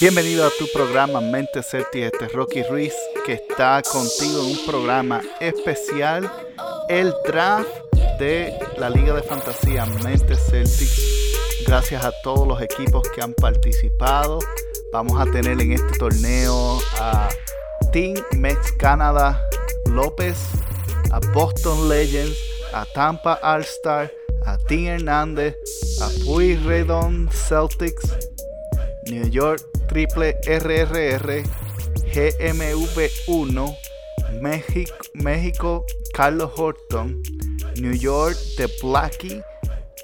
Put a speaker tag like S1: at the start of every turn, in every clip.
S1: Bienvenido a tu programa Mente Celtic. Este es Rocky Ruiz que está contigo en un programa especial, el draft de la Liga de Fantasía Mente Celtic. Gracias a todos los equipos que han participado. Vamos a tener en este torneo a Team Mex Canada López, a Boston Legends, a Tampa All Star, a Team Hernández, a Puy Redon Celtics, New York Triple RRR, GMV1, México, México Carlos Horton, New York The Blackie,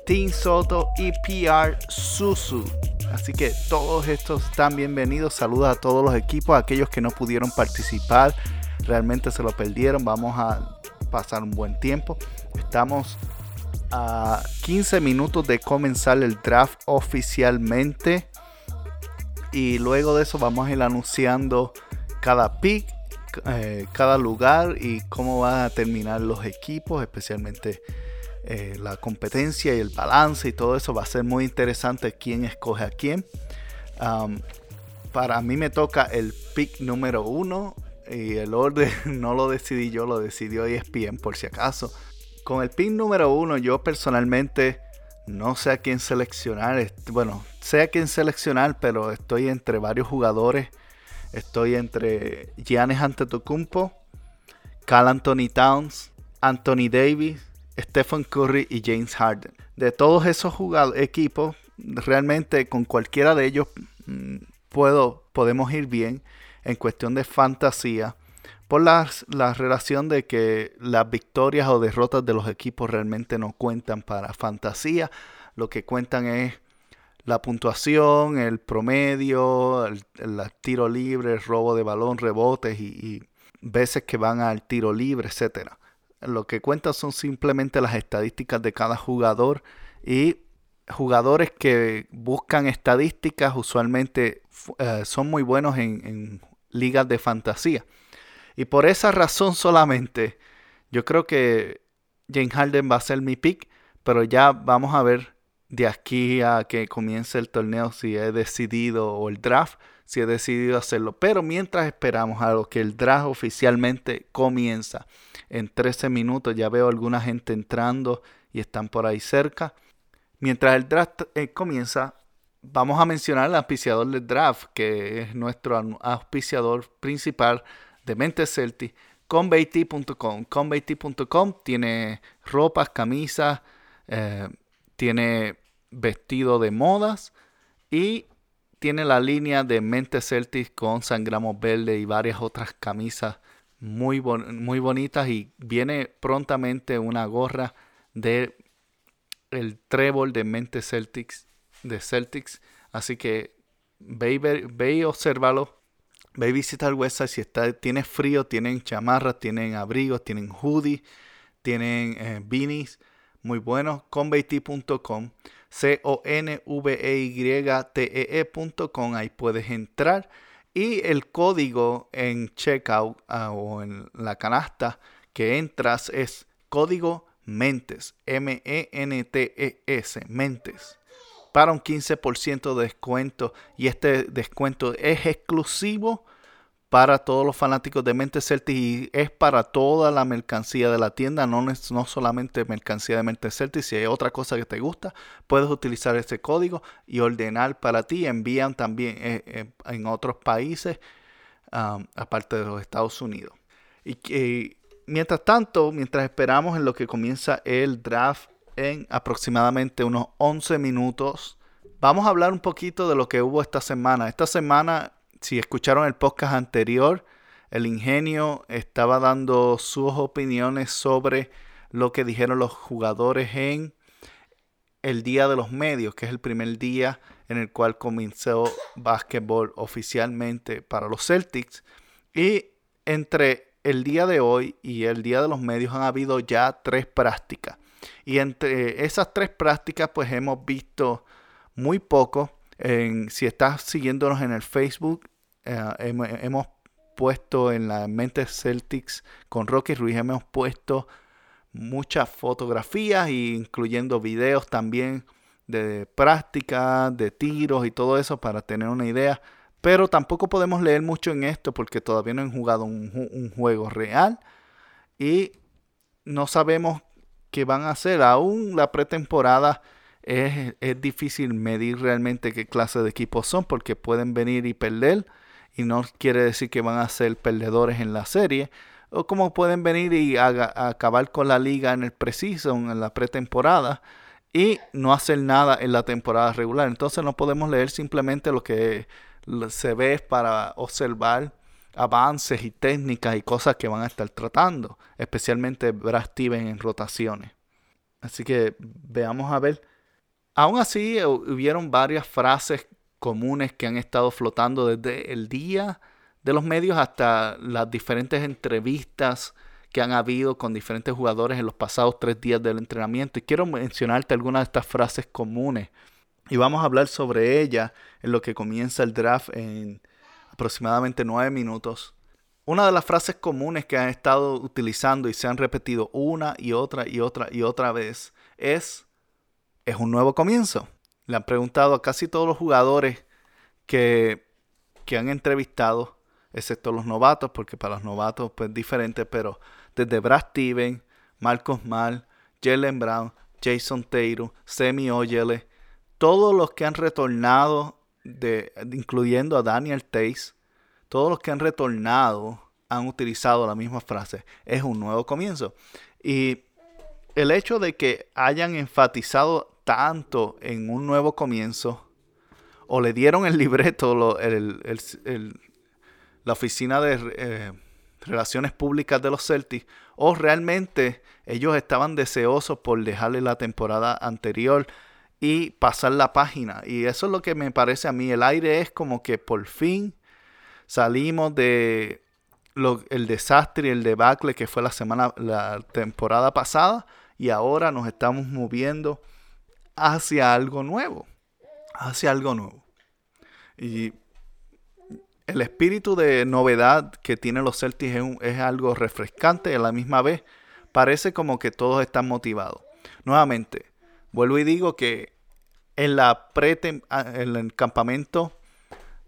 S1: Team Soto y PR Susu. Así que todos estos están bienvenidos. Saludos a todos los equipos, a aquellos que no pudieron participar, realmente se lo perdieron. Vamos a pasar un buen tiempo. Estamos a 15 minutos de comenzar el draft oficialmente. Y luego de eso vamos a ir anunciando cada pick, eh, cada lugar y cómo van a terminar los equipos, especialmente eh, la competencia y el balance y todo eso. Va a ser muy interesante quién escoge a quién. para mí me toca el pick número uno y el orden no lo decidí yo, lo decidió ESPN por si acaso. Con el pick número uno yo personalmente no sé a quién seleccionar. Bueno, sé a quién seleccionar, pero estoy entre varios jugadores. Estoy entre Giannis Antetokounmpo, Cal Anthony Towns, Anthony Davis, Stephen Curry y James Harden. De todos esos equipos, realmente con cualquiera de ellos mm, puedo, podemos ir bien en cuestión de fantasía por la, relación de que las victorias o derrotas de los equipos realmente no cuentan para fantasía. Lo que cuentan es la puntuación, el promedio, el, tiro libre, el robo de balón, rebotes y, veces que van al tiro libre, etc. Lo que cuentan son simplemente las estadísticas de cada jugador y jugadores que buscan estadísticas usualmente eh, son muy buenos en ligas de fantasía. Y por esa razón solamente, yo creo que James Harden va a ser mi pick, pero ya vamos a ver de aquí a que comience el torneo si he decidido o el draft, si he decidido hacerlo. Pero mientras esperamos a lo que el draft oficialmente comienza en 13 minutos, ya veo alguna gente entrando y están por ahí cerca. Mientras el draft eh, comienza, vamos a mencionar al auspiciador del draft, que es nuestro auspiciador principal de Mente Celtic, conveit.com. Conveit.com tiene ropas, camisas, eh, tiene vestido de modas y tiene la línea de Mente Celtic con sangramos verde y varias otras camisas muy, muy bonitas y viene prontamente una gorra de el trébol de Mente Celtics de Celtics así que ve, ve y obsérvalo Ve y visita el website si está, tiene frío, tienen chamarras, tienen abrigos, tienen hoodies, tienen eh, beanies muy buenos. Conveyt.com, C-O-N-V-E-Y-T-E-E.com, ahí puedes entrar. Y el código en checkout ah, o en la canasta que entras es código MENTES, M-E-N-T-E-S, MENTES. Para un 15% de descuento. Y este descuento es exclusivo para todos los fanáticos de Mente Celtic y es para toda la mercancía de la tienda, no, no solamente mercancía de Mente Celtic. Si hay otra cosa que te gusta, puedes utilizar ese código y ordenar para ti. Envían también eh, eh, en otros países, um, aparte de los Estados Unidos. Y, mientras tanto, mientras esperamos en lo que comienza el draft en aproximadamente unos 11 minutos. Vamos a hablar un poquito de lo que hubo esta semana. Esta semana, si escucharon el podcast anterior, el ingenio estaba dando sus opiniones sobre lo que dijeron los jugadores en el Día de los Medios, que es el primer día en el cual comenzó básquetbol oficialmente para los Celtics. Y entre el día de hoy y el Día de los Medios han habido ya tres prácticas. Y entre esas tres prácticas, pues hemos visto muy poco. En, si estás siguiéndonos en el Facebook, eh, hemos, puesto en la mente Celtics con Rocky Ruiz, hemos puesto muchas fotografías, incluyendo videos también de práctica, de tiros y todo eso para tener una idea. Pero tampoco podemos leer mucho en esto porque todavía no han jugado un, juego real y no sabemos qué van a hacer. Aún la pretemporada es, es difícil medir realmente qué clase de equipos son porque pueden venir y perder y no quiere decir que van a ser perdedores en la serie o como pueden venir y acabar con la liga en el preciso, en la pretemporada y no hacer nada en la temporada regular. Entonces no podemos leer simplemente lo que se ve para observar avances y técnicas y cosas que van a estar tratando, especialmente Brad Steven en rotaciones. Así que veamos a ver. Aún así, hubieron varias frases comunes que han estado flotando desde el día de los medios hasta las diferentes entrevistas que han habido con diferentes jugadores en los pasados tres días del entrenamiento. Y quiero mencionarte algunas de estas frases comunes y vamos a hablar sobre ella en lo que comienza el draft en aproximadamente nueve minutos. Una de las frases comunes que han estado utilizando y se han repetido una y otra y otra y otra vez es, es un nuevo comienzo. Le han preguntado a casi todos los jugadores que, que han entrevistado, excepto los novatos, porque para los novatos pues diferente, pero desde Brad Steven, Marcos Mal, Jalen Brown, Jason Taylor, Semi Oyele, todos los que han retornado, de, incluyendo a Daniel Tace, todos los que han retornado han utilizado la misma frase. Es un nuevo comienzo. Y el hecho de que hayan enfatizado tanto en un nuevo comienzo, o le dieron el libreto, la oficina de eh, relaciones públicas de los Celtics, o realmente ellos estaban deseosos por dejarle la temporada anterior y pasar la página. Y eso es lo que me parece a mí. El aire es como que por fin salimos de el desastre y el debacle que fue la semana, la temporada pasada. Y ahora nos estamos moviendo hacia algo nuevo. Hacia algo nuevo. Y el espíritu de novedad que tienen los Celtics es, es algo refrescante y a la misma vez parece como que todos están motivados. Nuevamente, vuelvo y digo que en, la ah, en el campamento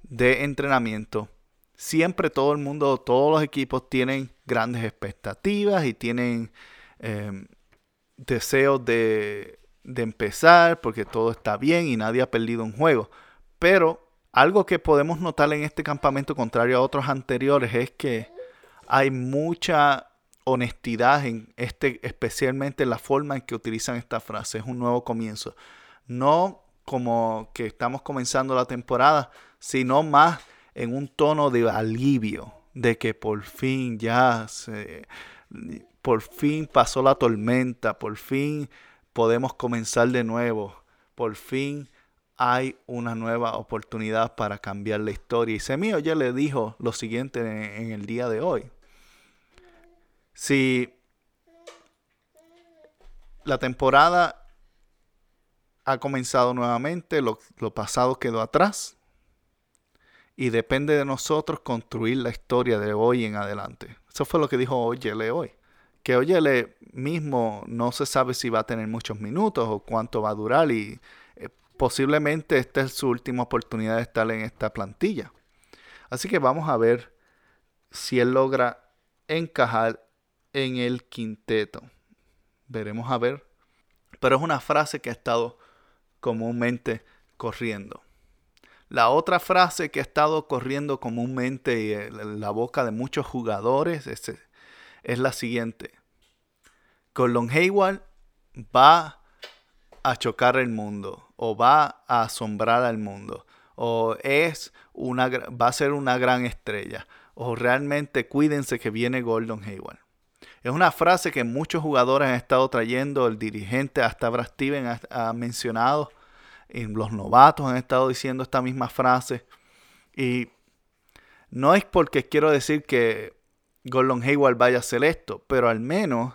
S1: de entrenamiento, siempre todo el mundo, todos los equipos tienen grandes expectativas y tienen em, deseos de, de empezar porque todo está bien y nadie ha perdido un juego. Pero algo que podemos notar en este campamento, contrario a otros anteriores, es que hay mucha honestidad en este, especialmente en la forma en que utilizan esta frase. Es un nuevo comienzo no como que estamos comenzando la temporada, sino más en un tono de alivio, de que por fin ya se, por fin pasó la tormenta, por fin podemos comenzar de nuevo, por fin hay una nueva oportunidad para cambiar la historia. Y Semillo ya le dijo lo siguiente en, el día de hoy. Si la temporada ha comenzado nuevamente, lo, pasado quedó atrás y depende de nosotros construir la historia de hoy en adelante. Eso fue lo que dijo Oyele hoy. Que Oyele mismo no se sabe si va a tener muchos minutos o cuánto va a durar y eh, posiblemente esta es su última oportunidad de estar en esta plantilla. Así que vamos a ver si él logra encajar en el quinteto. Veremos a ver. Pero es una frase que ha estado comúnmente corriendo. La otra frase que ha estado corriendo comúnmente en la boca de muchos jugadores es, es la siguiente. Gordon Hayward va a chocar el mundo o va a asombrar al mundo o es una, va a ser una gran estrella o realmente cuídense que viene Gordon Hayward. Es una frase que muchos jugadores han estado trayendo, el dirigente hasta Brad Steven ha, mencionado, y los novatos han estado diciendo esta misma frase. Y no es porque quiero decir que Gordon Hayward vaya a hacer esto, pero al menos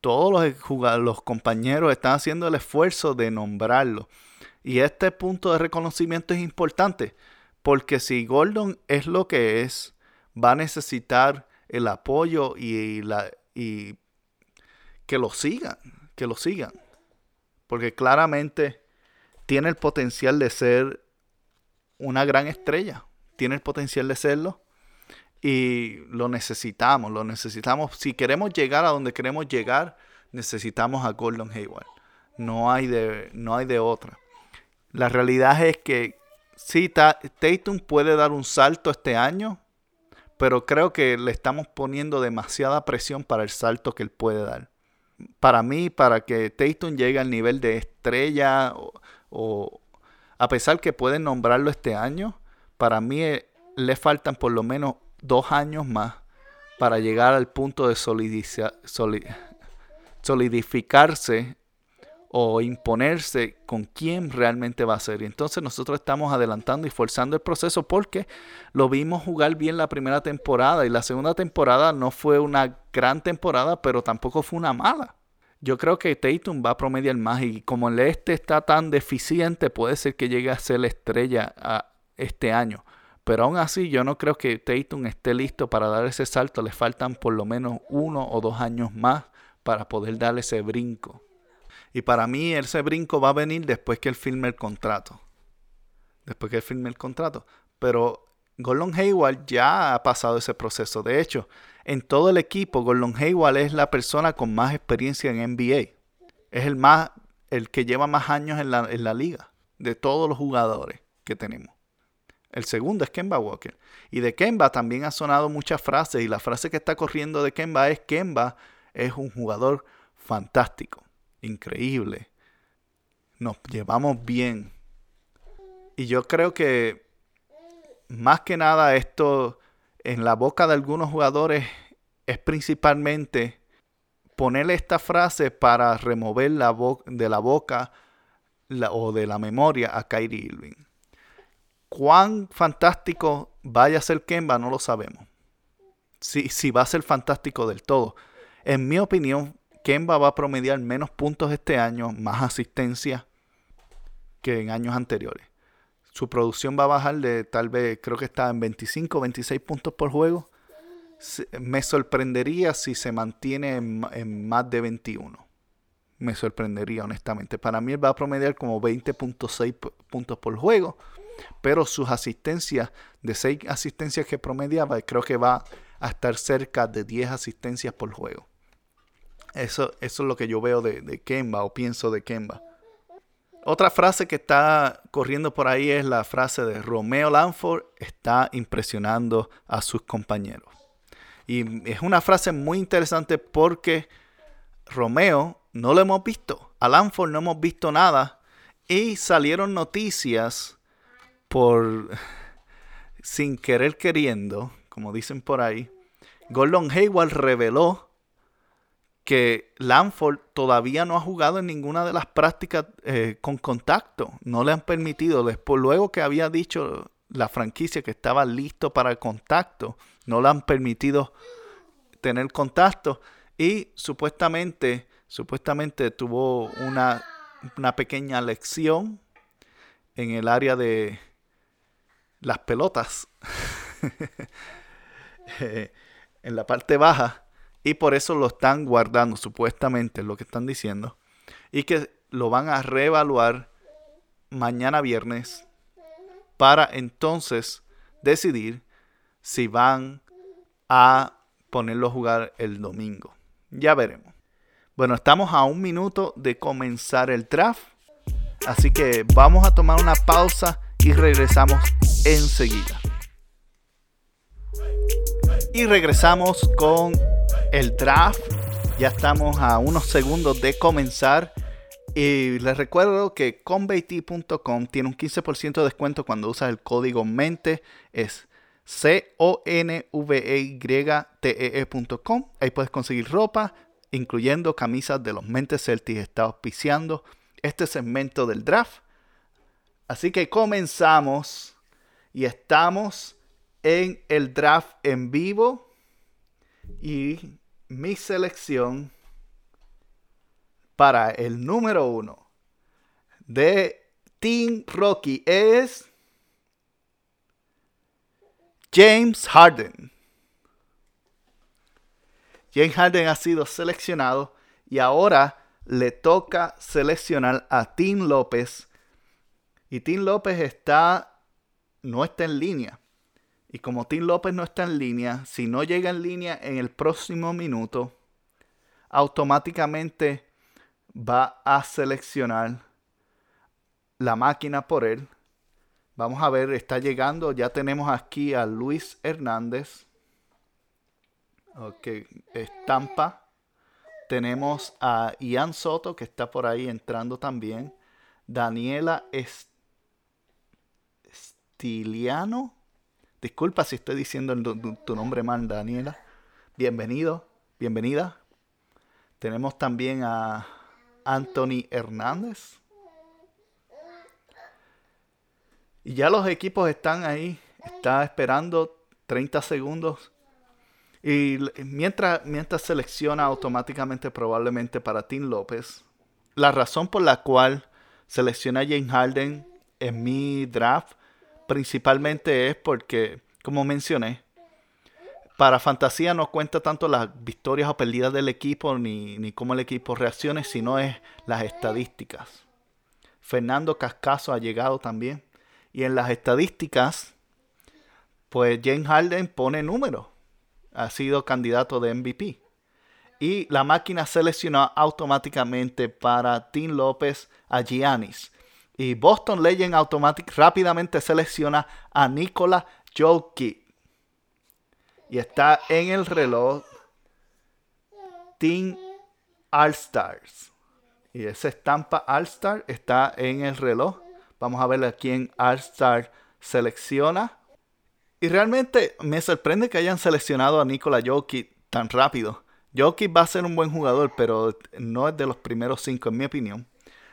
S1: todos los, los compañeros están haciendo el esfuerzo de nombrarlo. Y este punto de reconocimiento es importante, porque si Gordon es lo que es, va a necesitar el apoyo y, la, y que lo sigan, que lo sigan. Porque claramente tiene el potencial de ser una gran estrella. Tiene el potencial de serlo. Y lo necesitamos, lo necesitamos. Si queremos llegar a donde queremos llegar, necesitamos a Gordon Hayward. No hay de, no hay de otra. La realidad es que sí, Tatum puede dar un salto este año, pero creo que le estamos poniendo demasiada presión para el salto que él puede dar. Para mí, para que Tatum llegue al nivel de estrella o, a pesar que pueden nombrarlo este año, para mí eh, le faltan por lo menos dos años más para llegar al punto de solidificarse o imponerse con quién realmente va a ser. Y entonces nosotros estamos adelantando y forzando el proceso porque lo vimos jugar bien la primera temporada y la segunda temporada no fue una gran temporada, pero tampoco fue una mala. Yo creo que Tatum va a promediar más y como el este está tan deficiente, puede ser que llegue a ser la estrella a este año. Pero aún así, yo no creo que Tatum esté listo para dar ese salto. Le faltan por lo menos uno o dos años más para poder dar ese brinco. Y para mí, ese brinco va a venir después que él firme el contrato. Después que él firme el contrato. Pero Gordon Hayward ya ha pasado ese proceso. De hecho, en todo el equipo, Gordon Hayward es la persona con más experiencia en NBA. Es el, más, el que lleva más años en la, en la liga de todos los jugadores que tenemos. El segundo es Kemba Walker. Y de Kemba también ha sonado muchas frases. Y la frase que está corriendo de Kemba es Kemba es un jugador fantástico, increíble. Nos llevamos bien. Y yo creo que más que nada esto en la boca de algunos jugadores es principalmente ponerle esta frase para remover la de la boca o de la memoria a Kyrie Irving. Cuán fantástico vaya a ser Kemba no lo sabemos. Si, si va a ser fantástico del todo. En mi opinión, Kemba va a promediar menos puntos este año, más asistencia que en años anteriores. Su producción va a bajar de tal vez, creo que está en 25, 26 puntos por juego. Me sorprendería si se mantiene en, más de 21. Me sorprendería, honestamente. Para mí él va a promediar como 20.6 puntos por juego. Pero sus asistencias, de 6 asistencias que promediaba, creo que va a estar cerca de 10 asistencias por juego. Eso, eso es lo que yo veo de, de Kemba o pienso de Kemba. Otra frase que está corriendo por ahí es la frase de Romeo Lanford está impresionando a sus compañeros. Y es una frase muy interesante porque Romeo no lo hemos visto. A Lanford no hemos visto nada. Y salieron noticias por sin querer queriendo, como dicen por ahí. Gordon Hayward reveló que Lanford todavía no ha jugado en ninguna de las prácticas eh, con contacto. No le han permitido. Después, luego que había dicho la franquicia que estaba listo para el contacto, no le han permitido tener contacto. Y supuestamente, supuestamente tuvo una, una pequeña lección en el área de las pelotas. Eh, en la parte baja y por eso lo están guardando, supuestamente, lo que están diciendo. Y que lo van a reevaluar mañana viernes para entonces decidir si van a ponerlo a jugar el domingo. Ya veremos. Bueno, estamos a un minuto de comenzar el draft. Así que vamos a tomar una pausa y regresamos enseguida. Y regresamos con el draft. Ya estamos a unos segundos de comenzar. Y les recuerdo que conveyt.com tiene un 15% de descuento cuando usas el código MENTE. Es C-O-N-V-E-Y-T-E-E.com. Ahí puedes conseguir ropa, incluyendo camisas de los Mentes Celtics. Está auspiciando este segmento del draft. Así que comenzamos y estamos en el draft en vivo. Y mi selección para el número uno de Team Rocky es James Harden. James Harden ha sido seleccionado y ahora le toca seleccionar a Tim López. Y Tim López está no está en línea. Y como Tim López no está en línea, si no llega en línea en el próximo minuto, automáticamente va a seleccionar la máquina por él. Vamos a ver, está llegando. Ya tenemos aquí a Luis Hernández. Ok, estampa. Tenemos a Ian Soto que está por ahí entrando también. Daniela Estiliano. Disculpa si estoy diciendo tu, nombre mal, Daniela. Bienvenido, bienvenida. Tenemos también a Anthony Hernández. Y ya los equipos están ahí. Está esperando 30 segundos. Y mientras, mientras selecciona automáticamente probablemente para Tim López. La razón por la cual selecciona a James Harden en mi draft principalmente es porque, como mencioné, para fantasía no cuenta tanto las victorias o pérdidas del equipo ni, ni cómo el equipo reaccione, sino es las estadísticas. Fernando Cascaso ha llegado también. Y en las estadísticas, pues James Harden pone números. Ha sido candidato de MVP. Y la máquina seleccionó automáticamente para Tim López a Giannis. Y Boston Legend Automatic rápidamente selecciona a Nikola Jokic. Y está en el reloj Team All Stars. Y esa estampa All Star está en el reloj. Vamos a ver a quién All Star selecciona. Y realmente me sorprende que hayan seleccionado a Nikola Jokic tan rápido. Jokic va a ser un buen jugador, pero no es de los primeros cinco en mi opinión.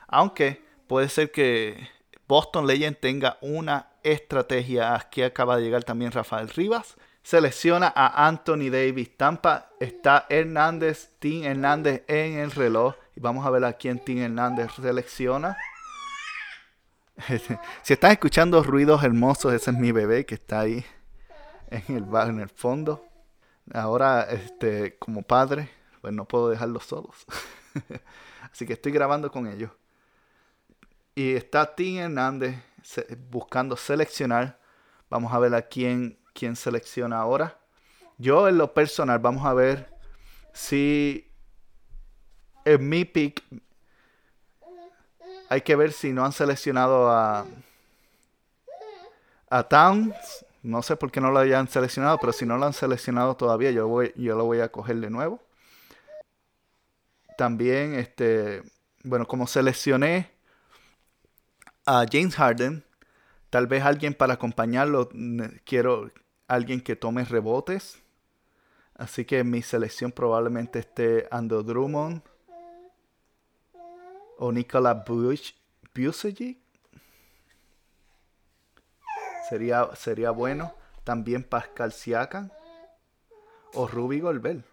S1: Aunque puede ser que Boston Legend tenga una estrategia. Aquí acaba de llegar también Rafael Rivas. Selecciona a Anthony Davis. Tampa está Hernández, Tim Hernández en el reloj. Y vamos a ver a quién Tim Hernández selecciona. si están escuchando ruidos hermosos, ese es mi bebé que está ahí en el, en el fondo. Ahora, este, como padre, pues no puedo dejarlos solos. Así que estoy grabando con ellos. Y está Tim Hernández buscando seleccionar. Vamos a ver a quién, quién selecciona ahora. Yo en lo personal, vamos a ver si en mi pick hay que ver si no han seleccionado a, a Towns. No sé por qué no lo hayan seleccionado, pero si no lo han seleccionado todavía, yo, voy, yo lo voy a coger de nuevo. También, este, bueno, como seleccioné a James Harden, tal vez alguien para acompañarlo, quiero alguien que tome rebotes. Así que mi selección probablemente esté Ando Drummond o Nikola Bush, Sería, sería bueno. También Pascal Siakam o Ruby Golbel.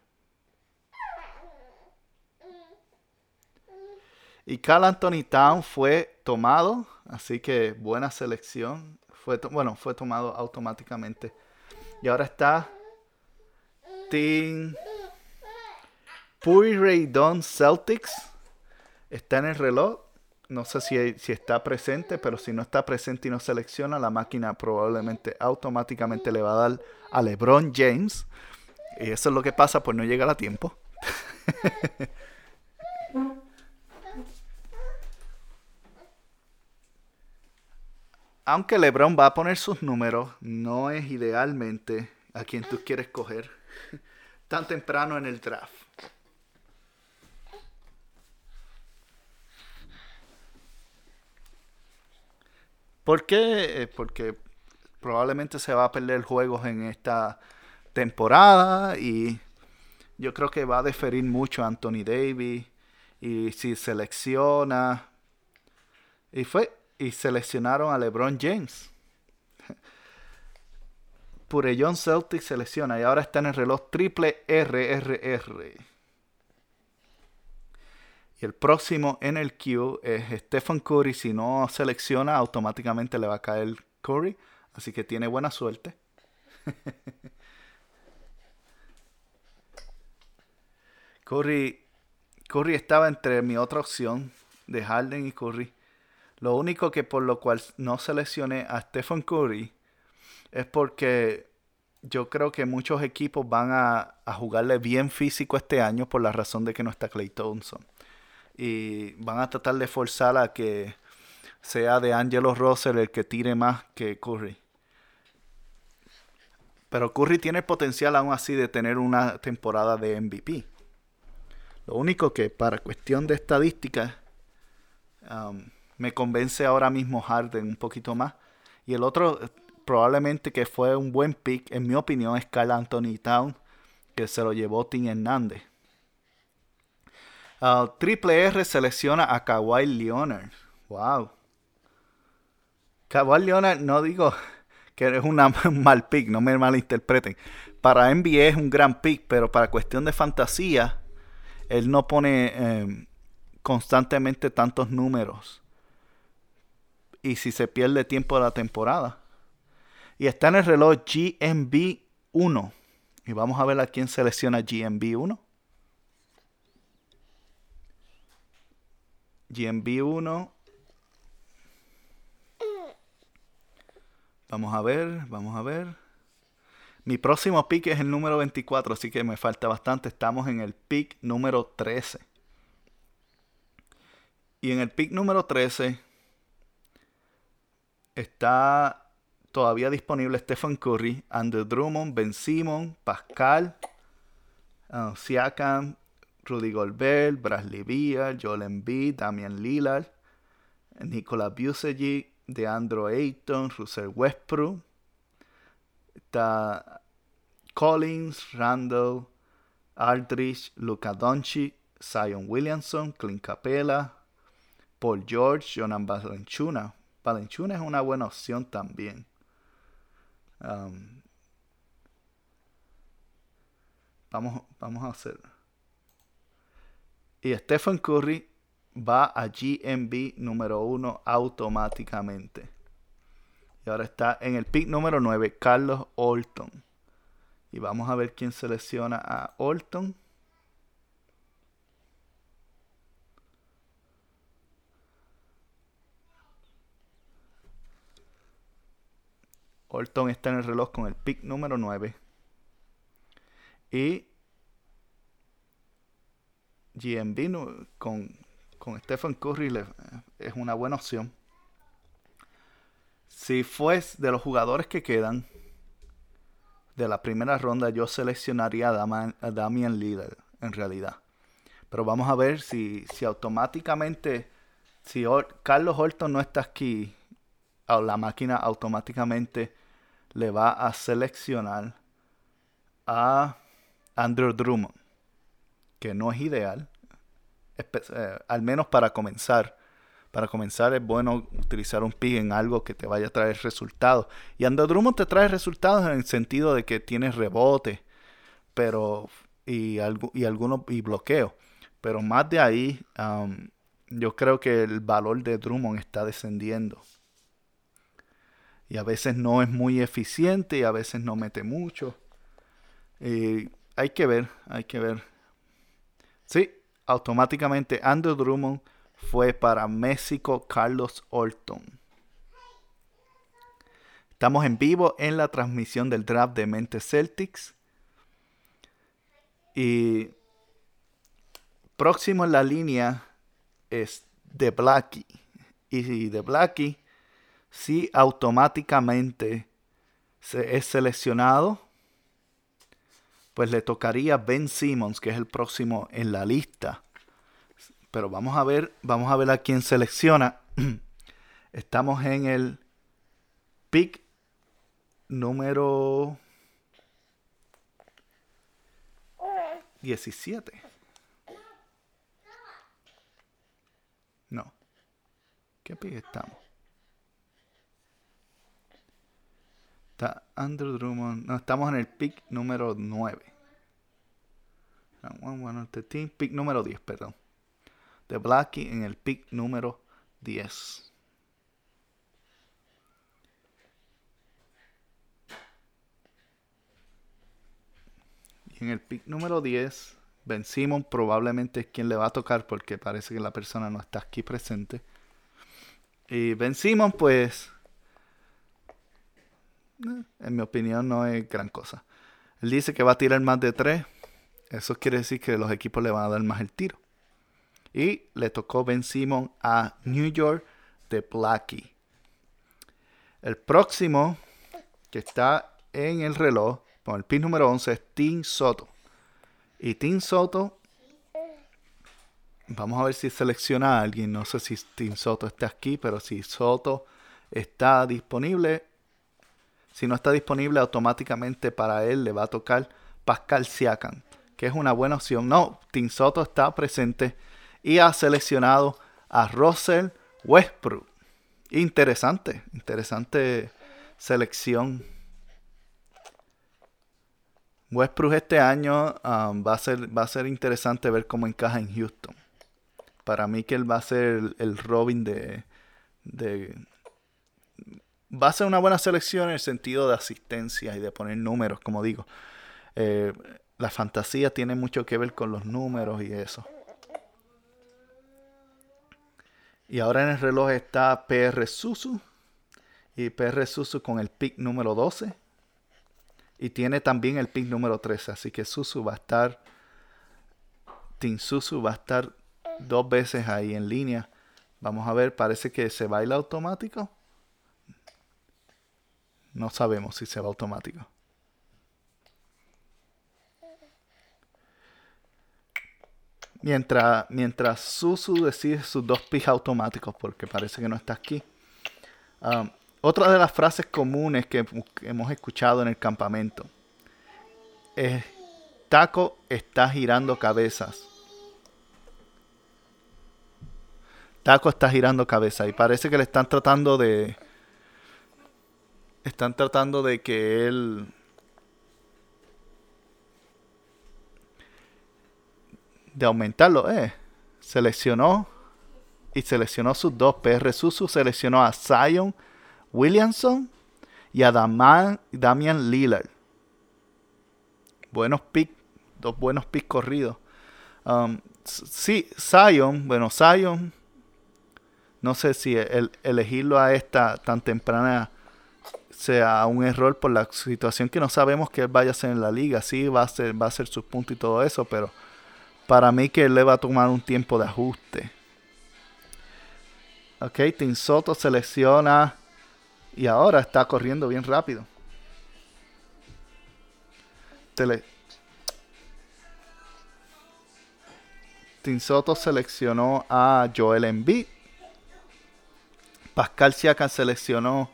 S1: Y Carl Anthony Town fue tomado, así que buena selección. Fue bueno, fue tomado automáticamente. Y ahora está Team Ray Don Celtics. Está en el reloj. No sé si, si está presente, pero si no está presente y no selecciona, la máquina probablemente automáticamente le va a dar a LeBron James. Y eso es lo que pasa por no llegar a tiempo. aunque LeBron va a poner sus números, no es idealmente a quien tú quieres coger tan temprano en el draft. ¿Por qué? Eh, porque probablemente se va a perder juegos en esta temporada y yo creo que va a deferir mucho a Anthony Davis y si selecciona y fue y seleccionaron a LeBron James. Purellón Celtic selecciona y ahora está en el reloj triple RRR. Y el próximo en el queue es Stephen Curry. Si no selecciona, automáticamente le va a caer Curry. Así que tiene buena suerte. Curry, Curry estaba entre mi otra opción de Harden y Curry. Lo único que por lo cual no seleccioné a Stephen Curry es porque yo creo que muchos equipos van a, jugarle bien físico este año por la razón de que no está Clay Thompson. Y van a tratar de forzar a que sea de Angelo Russell el que tire más que Curry. Pero Curry tiene potencial aún así de tener una temporada de MVP. Lo único que para cuestión de estadísticas um, me convence ahora mismo Harden un poquito más. Y el otro probablemente que fue un buen pick, en mi opinión, es Carl Anthony Town, que se lo llevó Tim Hernández. Uh, Triple R selecciona a Kawhi Leonard. Wow. Kawhi Leonard, no digo que es un mal pick, no me malinterpreten. Para NBA es un gran pick, pero para cuestión de fantasía, él no pone em, constantemente tantos números. Y si se pierde tiempo de la temporada. Y está en el reloj GMB 1. Y vamos a ver a quién selecciona GMB 1. GMB 1. Vamos a ver, vamos a ver. Mi próximo pick es el número 24, así que me falta bastante. Estamos en el pick número 13. Y en el pick número 13 está todavía disponible Stephen Curry, Andrew Drummond, Ben Simon, Pascal, uh, Siakam, Rudy Goldberg, Bradley Beal, Joel Embiid, Damian Lillard, Nikola Vucevic, DeAndre Ayton, Russell Westbrook, está Collins, Randall, Aldrich, Luca Doncic, Zion Williamson, Clint Capella, Paul George, Jonan Valenchuna. Valenchuna es una buena opción también. Um, vamos, vamos a hacer. Y Stephen Curry va a GMB número 1 automáticamente. Y ahora está en el pick número 9, Carlos Olton. Y vamos a ver quién selecciona a Olton. Olton está en el reloj con el pick número 9. Y GMB con, con Stephen Curry es una buena opción. Si fues de los jugadores que quedan de la primera ronda, yo seleccionaría a, Damian Lillard en realidad. Pero vamos a ver si, si automáticamente, si Carlos Horton no está aquí, la máquina automáticamente le va a seleccionar a Andrew Drummond, que no es ideal, eh, al menos para comenzar para comenzar es bueno utilizar un pick en algo que te vaya a traer resultados. Y Andrew Drummond te trae resultados en el sentido de que tienes rebote pero, y, algo, y, algunos, y bloqueo. Pero más de ahí, um, yo creo que el valor de Drummond está descendiendo. Y a veces no es muy eficiente y a veces no mete mucho. Y hay que ver, hay que ver. Sí, automáticamente Andrew Drummond fue para México Carlos Orton. Estamos en vivo en la transmisión del draft de Mente Celtics. Y próximo en la línea es The Blackie. Y The Blackie si automáticamente se es seleccionado, pues le tocaría Ben Simmons, que es el próximo en la lista. Pero vamos a ver, vamos a ver a quién selecciona. Estamos en el pick número 17. No. ¿Qué pick estamos? Andrew Drummond. No, estamos en el pick número 9. Pick número 10, perdón de Blackie en el pick número 10. Y en el pick número 10, Ben Simon probablemente es quien le va a tocar porque parece que la persona no está aquí presente. Y Ben Simon, pues, en mi opinión no es gran cosa. Él dice que va a tirar más de tres. Eso quiere decir que los equipos le van a dar más el tiro. Y le tocó Ben Simon a New York de Blackie. El próximo que está en el reloj con el pin número 11 es Tim Soto. Y Tim Soto, vamos a ver si selecciona a alguien. No sé si Tim Soto está aquí, pero si Soto está disponible, si no está disponible, automáticamente para él le va a tocar Pascal Siakam, que es una buena opción. No, Tim Soto está presente y ha seleccionado a Russell Westbrook. Interesante, interesante selección. Westbrook este año um, va, a ser, va a ser interesante ver cómo encaja en Houston. Para mí que él va a ser el, Robin de, Va a ser una buena selección en el sentido de asistencia y de poner números, como digo. Eh, la fantasía tiene mucho que ver con los números y eso. Y ahora en el reloj está PR Susu. Y PR Susu con el pick número 12. Y tiene también el pick número 13. Así que Susu va a estar. Team Susu va a estar dos veces ahí en línea. Vamos a ver, parece que se baila automático. No sabemos si se va automático. Mientras, mientras Susu decide sus dos pijas automáticos, porque parece que no está aquí. Um, otra de las frases comunes que hemos escuchado en el campamento es, Taco está girando cabezas. Taco está girando cabezas y parece que le están tratando de... Están tratando de que él de aumentarlo. Eh, seleccionó y seleccionó sus dos. PR Susu seleccionó a Zion Williamson y a Damian Lillard. Buenos picks, dos buenos picks corridos. Um, sí, Zion, bueno, Zion, no sé si el, elegirlo a esta tan temprana sea un error por la situación que no sabemos que él vaya a ser en la liga. Sí, va a ser, va a ser su punto y todo eso, pero para mí que le va a tomar un tiempo de ajuste. Ok, Tim Soto selecciona y ahora está corriendo bien rápido. Tele Tim Soto seleccionó a Joel Embiid. Pascal Siakam seleccionó,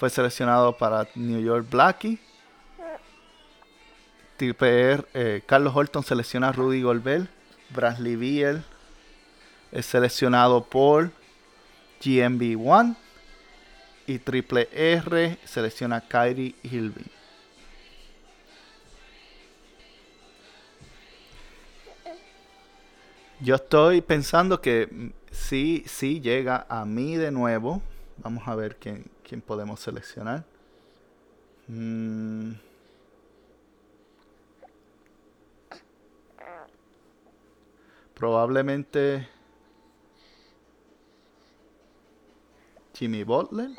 S1: fue seleccionado para New York Blackie. Eh, Carlos Holton selecciona a Rudy Golbert. Bradley Beal es seleccionado por GMB One. Y Triple R selecciona a Kyrie Hilby. Yo estoy pensando que si, si llega a mí de nuevo. Vamos a ver quién, quién podemos seleccionar. Mm. Probablemente Jimmy Butler.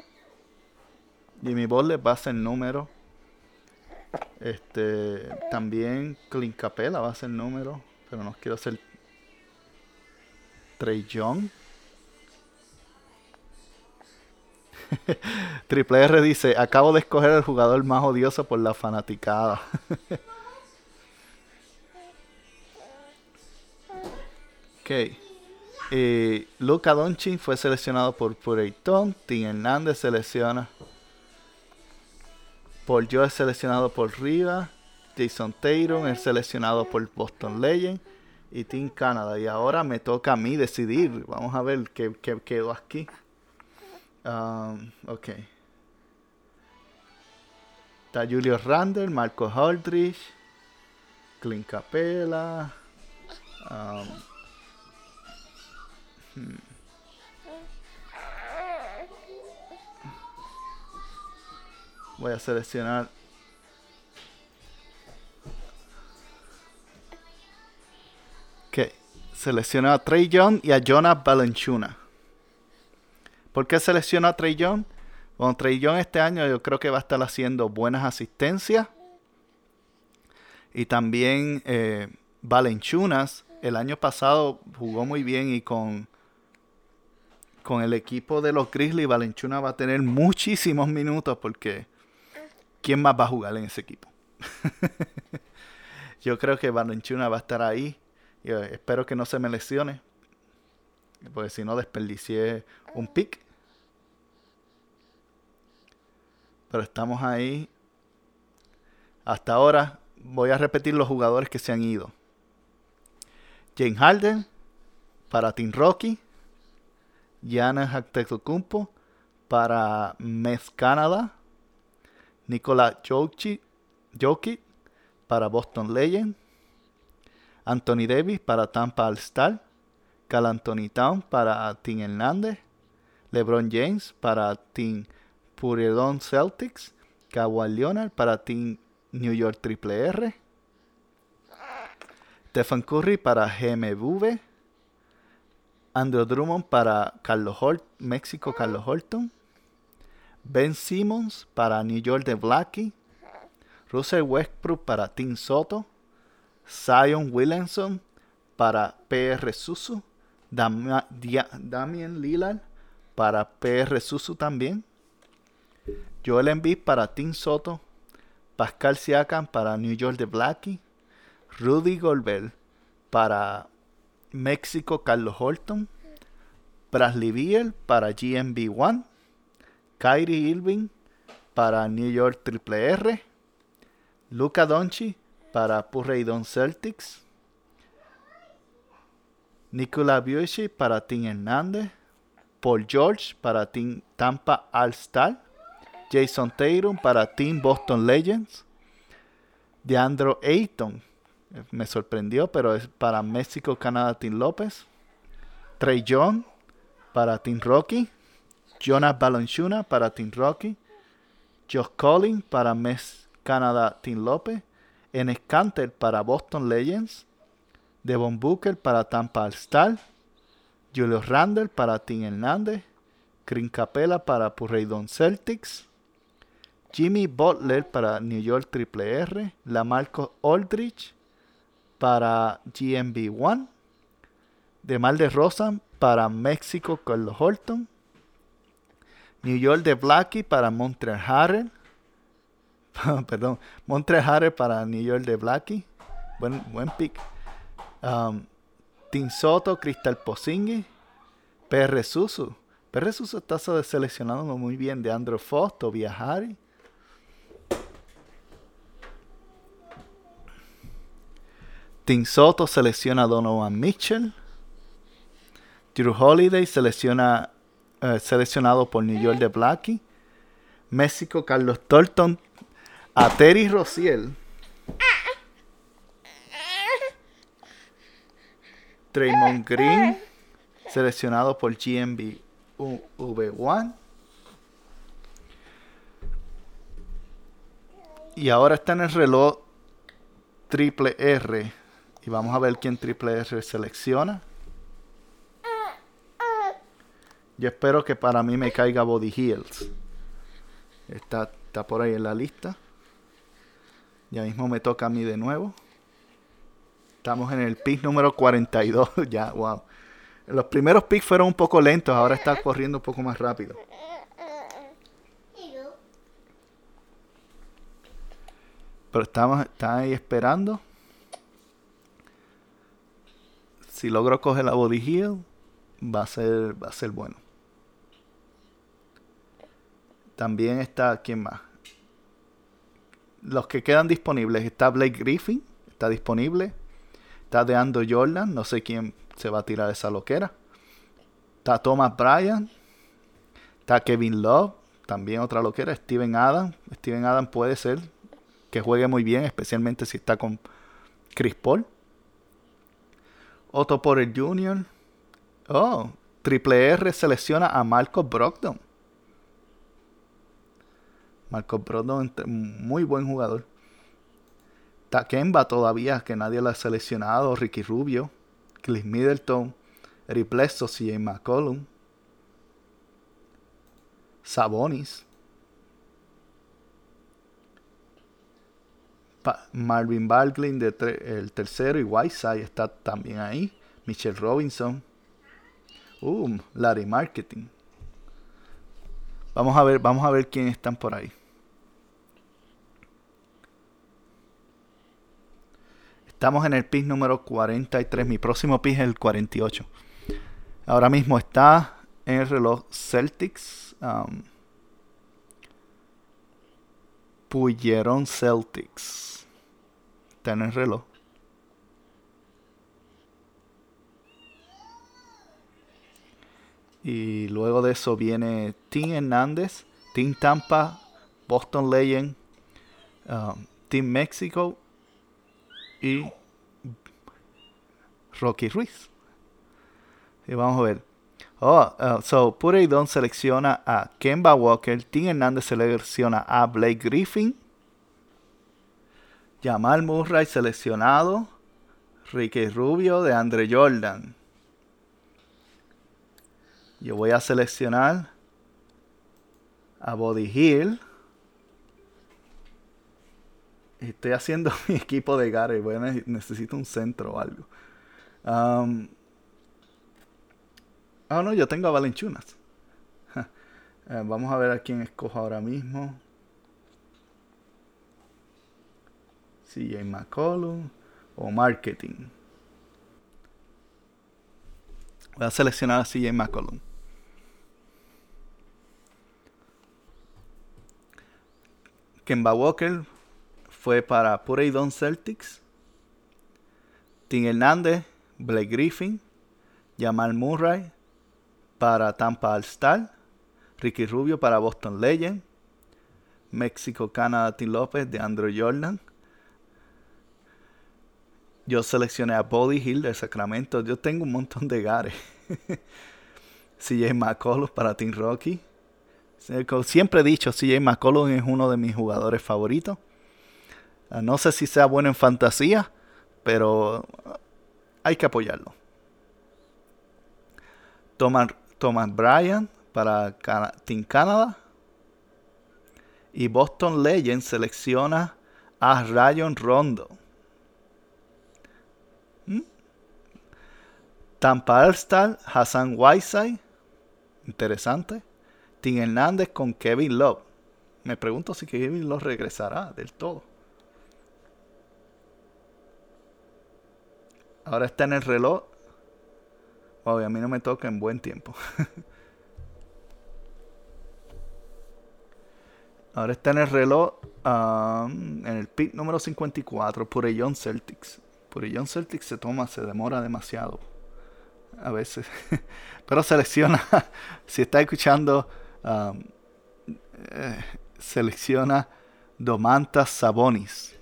S1: Jimmy Butler va a ser número. Este, también Clint Capella va a ser número, pero no quiero ser Trey Young. Triple R dice, acabo de escoger el jugador más odioso por la fanaticada. Ok. Eh, Luca Doncic fue seleccionado por Pureyton. Tim Hernández selecciona. Por Joe es seleccionado por Riva. Jason Taylor es seleccionado por Boston Legend. Y Team Canada. Y ahora me toca a mí decidir. Vamos a ver qué, quedó aquí. Um, ok. Está Julio Randall, Marco Holdrich, Clint Capella. Um, Voy a seleccionar Ok, selecciona a Trey Young y a Jonah Balanchuna. ¿Por qué selecciona a Trey Young? Con Trey Young este año yo creo que va a estar haciendo buenas asistencias. Y también eh, Valenchunas, el año pasado jugó muy bien y con, con el equipo de los Grizzlies, Valenchuna va a tener muchísimos minutos porque ¿quién más va a jugar en ese equipo? Yo creo que Valenchuna va a estar ahí. Y, eh, espero que no se me lesione. Porque si no desperdicié un pick. Pero estamos ahí. Hasta ahora voy a repetir los jugadores que se han ido. Jane Harden para Team Rocky. Giannis Antetokounmpo para Mes Canada. Nikola Jokic, para Boston Legend. Anthony Davis para Tampa All Star. Cal Anthony Town para Team Hernández. LeBron James para Team Puredon Celtics. Kawhi Leonard para Team New York Triple R. Stephen Curry para GMV. Andrew Drummond para Carlos Holt, México Carlos Horton. Ben Simmons para New York de Blackie. Russell Westbrook para Team Soto. Zion Williamson para PR Susu. Damien Lillard para PR Susu también. Joel Embiid para Team Soto. Pascal Siakam para New York de Blackie. Rudy Goldberg para México Carlos Horton. Bradley Beal para GMB One. Kyrie Irving para New York Triple R. Luca Donchi para Purreidon Celtics. Nikola Biushi para Team Hernández. Paul George para Team Tampa All Star. Jason Tatum para Team Boston Legends. DeAndre Ayton. Me sorprendió, pero es para México, Canadá, Team López. Trey John para Team Rocky. Jonas Balanchuna para Team Rocky. Josh Collins para Mes Canadá Team López. Enes Canter para Boston Legends. Devon Booker para Tampa All Star. Julio Randle para Team Hernández. Green Capella para Purreidon Celtics. Jimmy Butler para New York Triple R. Lamarco Aldrich para GMB One. Mal de Rosa para México Carlos Horton. New York de Blackie para Montreal Harrell. Perdón, Montreal Harrell para New York de Blackie. Buen, buen pick. Um, Tim Soto, Crystal Pozingi. PR Susu. PR Susu está seleccionando muy bien de Andrew Foster, Viajari. Tim Soto selecciona a Donovan Mitchell. Drew Holiday selecciona eh, seleccionado por New York de Blackie. México, Carlos Thornton. A Terry Rociel. Draymond Green, seleccionado por GMB V1. Y ahora está en el reloj triple R. Y vamos a ver quién triple R selecciona. Yo espero que para mí me caiga Body Heals. Está, está por ahí en la lista. Ya mismo me toca a mí de nuevo. Estamos en el pick número 42. ya, wow. Los primeros picks fueron un poco lentos. Ahora está corriendo un poco más rápido. Pero estamos está ahí esperando. Si logro coger la body heal, va a ser, va a ser bueno. También está, ¿quién más? Los que quedan disponibles. Está Blake Griffin, está disponible. Está Deando Jordan, no sé quién se va a tirar esa loquera. Está Thomas Bryan. Está Kevin Love, también otra loquera. Steven Adam. Steven Adam puede ser que juegue muy bien, especialmente si está con Chris Paul. Otto Porter Jr. Oh, Triple R selecciona a Marcos Brogdon. Marcos Brogdon, muy buen jugador. Takemba todavía, que nadie lo ha seleccionado. Ricky Rubio, Cliff Middleton, Riplesto, CJ McCollum, Sabonis, Marvin Barkley, el tercero, y Whiteside está también ahí. Michelle Robinson. Uh, Larry Marketing. Vamos a ver, vamos a ver quién están por ahí. Estamos en el pick número 43. Mi próximo pick es el 48. Ahora mismo está en el reloj Celtics. Um, Celtics. Está en el reloj. Y luego de eso viene Team Hernández, Team Tampa, Boston Legend, um, Team México y Rocky Ruiz. Y vamos a ver. Oh, uh, so Don selecciona a Kemba Walker, Tim Hernández selecciona a Blake Griffin, Jamal Murray seleccionado, Ricky Rubio de Andre Jordan. Yo voy a seleccionar a Body Hill. Estoy haciendo mi equipo de Gary. Voy a necesito un centro o algo. Ah, no, yo tengo a Valenchunas. Eh, vamos a ver a quién escojo ahora mismo. CJ McCollum o Marketing. Voy a seleccionar a CJ McCollum. Kemba Walker fue para Don Celtics. Tim Hernández, Blake Griffin, Jamal Murray, para Tampa All Star, Ricky Rubio para Boston Legend, México Canadá Tim López de Andrew Jordan. Yo seleccioné a Body Hill de Sacramento. Yo tengo un montón de gares. CJ McCollum para Team Rocky. Siempre he dicho, CJ McCollum es uno de mis jugadores favoritos. No sé si sea bueno en fantasía, pero hay que apoyarlo. Thomas Bryan para Team Canada. Y Boston Legends selecciona a Rayon Rondo. ¿Mm? Tampa All Hassan Whiteside. Interesante. Tim Hernández con Kevin Love. Me pregunto si Kevin Love regresará del todo. Ahora está en el reloj a mí no me toca en buen tiempo. Ahora está en el reloj, en el pick número 54, Purellón Celtics. Purellón Celtics se toma, se demora demasiado. A veces. Pero selecciona, si está escuchando, eh, selecciona Domantas Sabonis.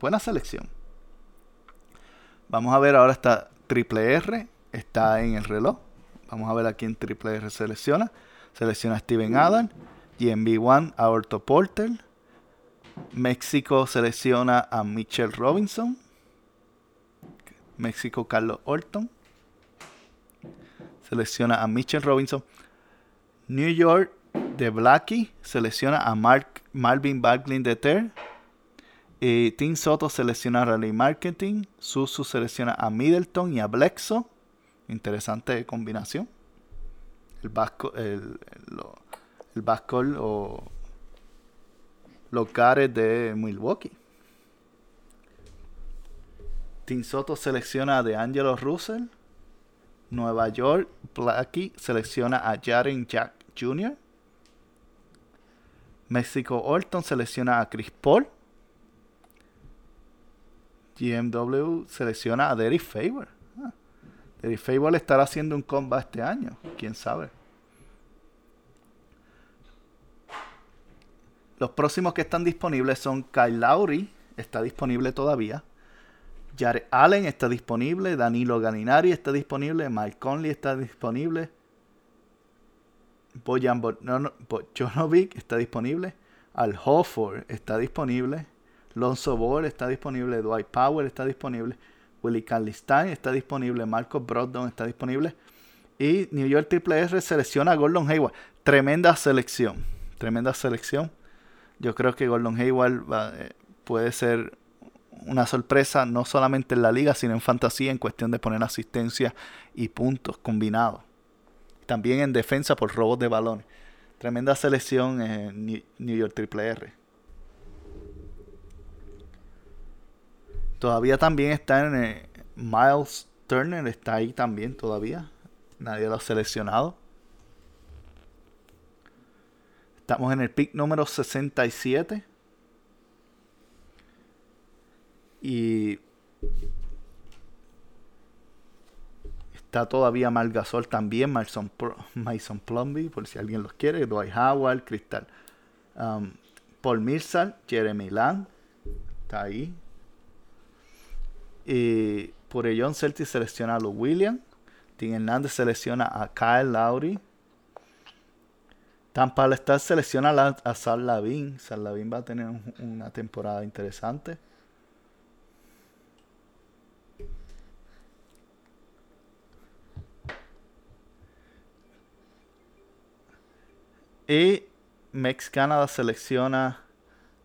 S1: Buena selección. Vamos a ver ahora esta triple R está en el reloj. Vamos a ver a quién Triple R selecciona. Selecciona a Steven Adam. GMB1 a Orto Porter. México selecciona a Mitchell Robinson. México Carlos Orton. Selecciona a Mitchell Robinson. New York de Blackie selecciona a Mark, Marvin Baglin de Ter. Y Tim Soto selecciona a Rally Marketing. Susu selecciona a Middleton y a Blexo. Interesante combinación. El vasco, el, el, vasco o los de Milwaukee. Tim Soto selecciona a DeAngelo Russell. Nueva York, Blackie selecciona a Jaren Jack Jr. México Orton selecciona a Chris Paul. GMW selecciona a Derek Favor. El Fable estará haciendo un combat este año, quién sabe. Los próximos que están disponibles son Kyle Lowry, está disponible todavía. Jared Allen está disponible. Danilo Ganinari está disponible. Mike Conley está disponible. Bojan Jonovic está disponible. Al Hofford está disponible. Lonzo Ball está disponible. Dwight Power está disponible. Willie Carlistain está disponible, Marcos Brogdon está disponible. Y New York Triple R selecciona a Gordon Hayward. Tremenda selección. Tremenda selección. Yo creo que Gordon Hayward va, eh, puede ser una sorpresa no solamente en la liga, sino en fantasía en cuestión de poner asistencia y puntos combinados. También en defensa por robos de balones. Tremenda selección en New York Triple R. Todavía también está en eh, Miles Turner, está ahí también todavía. Nadie lo ha seleccionado. Estamos en el pick número 67. Y está todavía Margasol también, Mason, Mason Plumby, por si alguien los quiere, Dwight Howard, Cristal. Um, Paul Mirsal, Jeremy Lamb, está ahí. Y por John Celtic selecciona a Lou Williams. Tim Hernández selecciona a Kyle Lowry. Tampa al estar selecciona a, Sal Lavin. Sal Lavin va a tener una temporada interesante. Y Mex Canada selecciona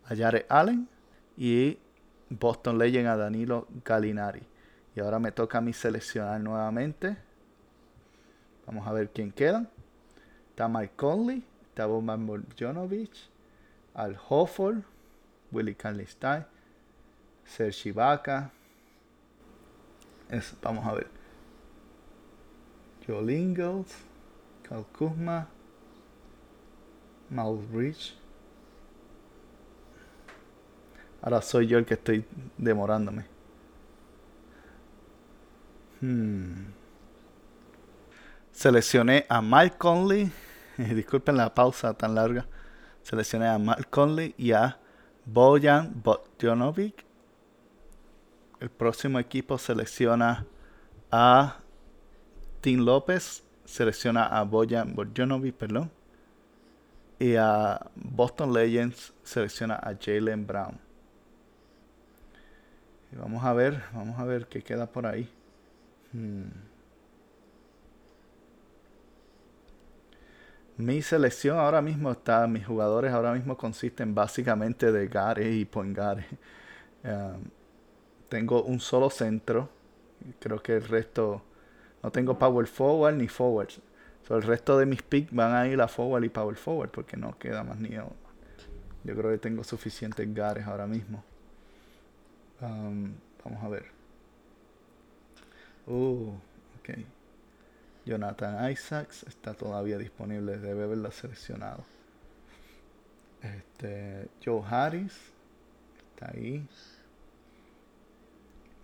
S1: a Jared Allen y Boston Legend a Danilo Gallinari. Y ahora me toca a mí seleccionar nuevamente. Vamos a ver quién queda. Está Mike Conley, está Boban Bogdanovic, Al Hofford, Willie Stein, Serge Ibaka. vamos a ver. Joe Ingles, Cal Kuzma, Bridge. Ahora soy yo el que estoy demorándome. Hmm. Seleccioné a Mike Conley. Disculpen la pausa tan larga. Seleccioné a Mike Conley y a Bojan Bogdanovic. El próximo equipo selecciona a Tim López. Selecciona a Bojan Bogdanovic, perdón. Y a Boston Legends selecciona a Jalen Brown. Vamos a ver, vamos a ver qué queda por ahí. Hmm. Mi selección ahora mismo está, mis jugadores ahora mismo consisten básicamente de Gare y Point um, tengo un solo centro. Creo que el resto no tengo power forward ni forwards. el resto de mis picks van a ir a forward y power forward porque no queda más ni Yo creo que tengo suficientes Gares ahora mismo. Um, vamos a ver. Uh. Jonathan Isaacs está todavía disponible, debe haberla seleccionado. Este, Joe Harris está ahí.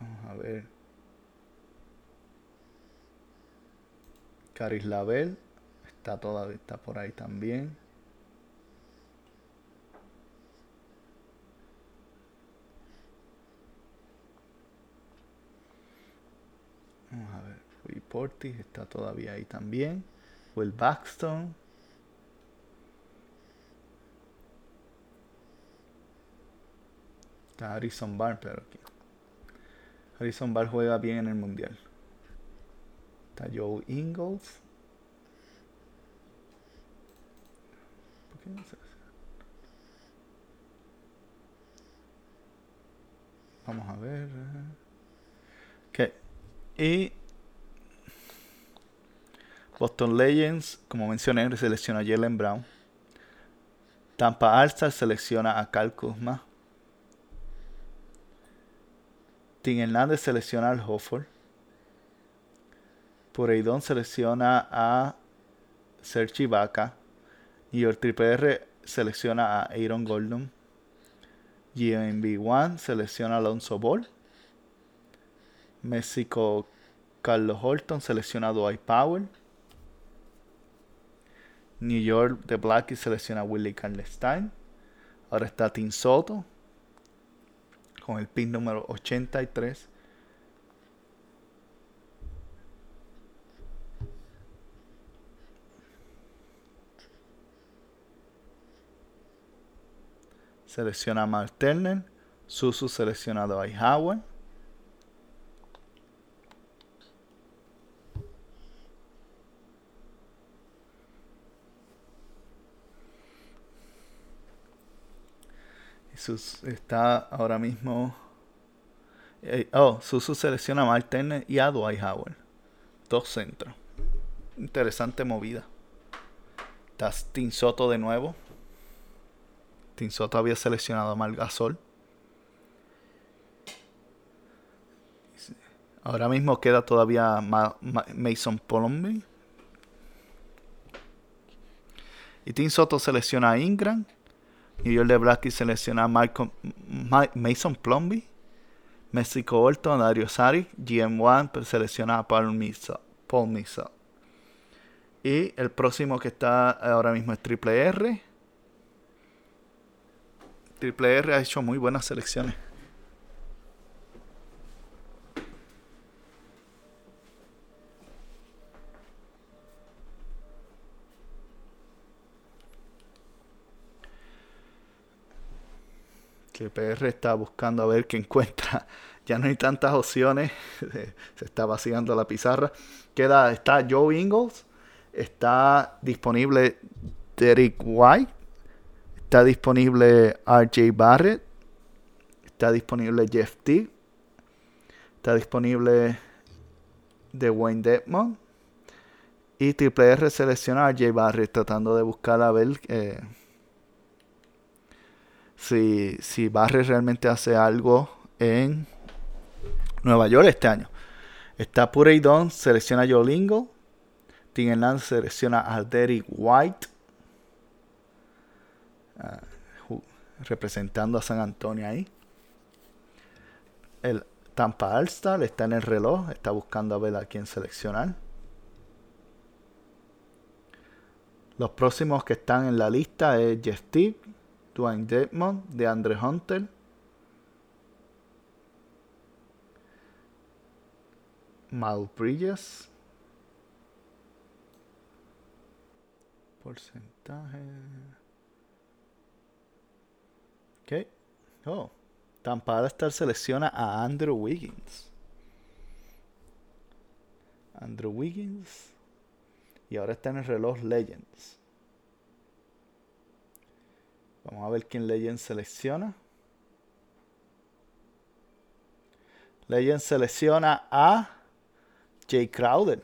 S1: Vamos a ver. Caris Label está todavía está por ahí también. Vamos a ver. Will Portis está todavía ahí también. Will Baxton. Está Harrison Barr, pero aquí. Harrison Barr juega bien en el mundial. Está Joe Ingles. ¿Por qué no se Vamos a ver. ¿Qué? Y Boston Legends, como mencioné, selecciona a Jalen Brown. Tampa Alstar selecciona a Cal Kuzma. Tim Hernández selecciona al Hofford. Pureidon selecciona a Sergi Ibaka. Y el Triple R selecciona a Aaron Gordon. GMB1 selecciona a Alonso Ball. México, Carlos Holton, seleccionado a Power. New York, The Blackies selecciona a Willie Stein. Ahora está Tim Soto con el pin número 83. Selecciona a Mark Turner. Susu seleccionado a Howard. Está ahora mismo. Eh, oh, Susu selecciona a Mark y a Dwight Howard. Dos centros. Interesante movida. Está Tim Soto de nuevo. Tim Soto había seleccionado a Gasol. Ahora mismo queda todavía Mason Plumlee. Y Tim Soto selecciona a Ingram. New York de selecciona a Mason Plumlee. Mexico Orton, Dario Sari. GM1 selecciona a Paul Misa. Paul Misa. Y el próximo que está ahora mismo es Triple R. Triple R ha hecho muy buenas selecciones. Que PR está buscando a ver qué encuentra. Ya no hay tantas opciones. Se está vaciando la pizarra. Queda, está Joe Ingles. Está disponible Derek White. Está disponible RJ Barrett. Está disponible Jeff T. Está disponible Wayne Dedmon. Y Triple R selecciona a RJ Barrett tratando de buscar a ver eh, si, si realmente hace algo en Nueva York este año. Está Pureidon, selecciona a Joe Lingo. Tim Hernández selecciona a Derek White. Ah, representando a San Antonio ahí. El Tampa All-Star está en el reloj. Está buscando a ver a quién seleccionar. Los próximos que están en la lista es Jeff Steve, Dwayne Dedmon, de Andre Hunter. Mal Bridges. Porcentaje. Ok. Oh. Tampa estar selecciona a Andrew Wiggins. Andrew Wiggins. Y ahora está en el reloj Legends. Vamos a ver quién Legends selecciona. Legends selecciona a Jay Crowder,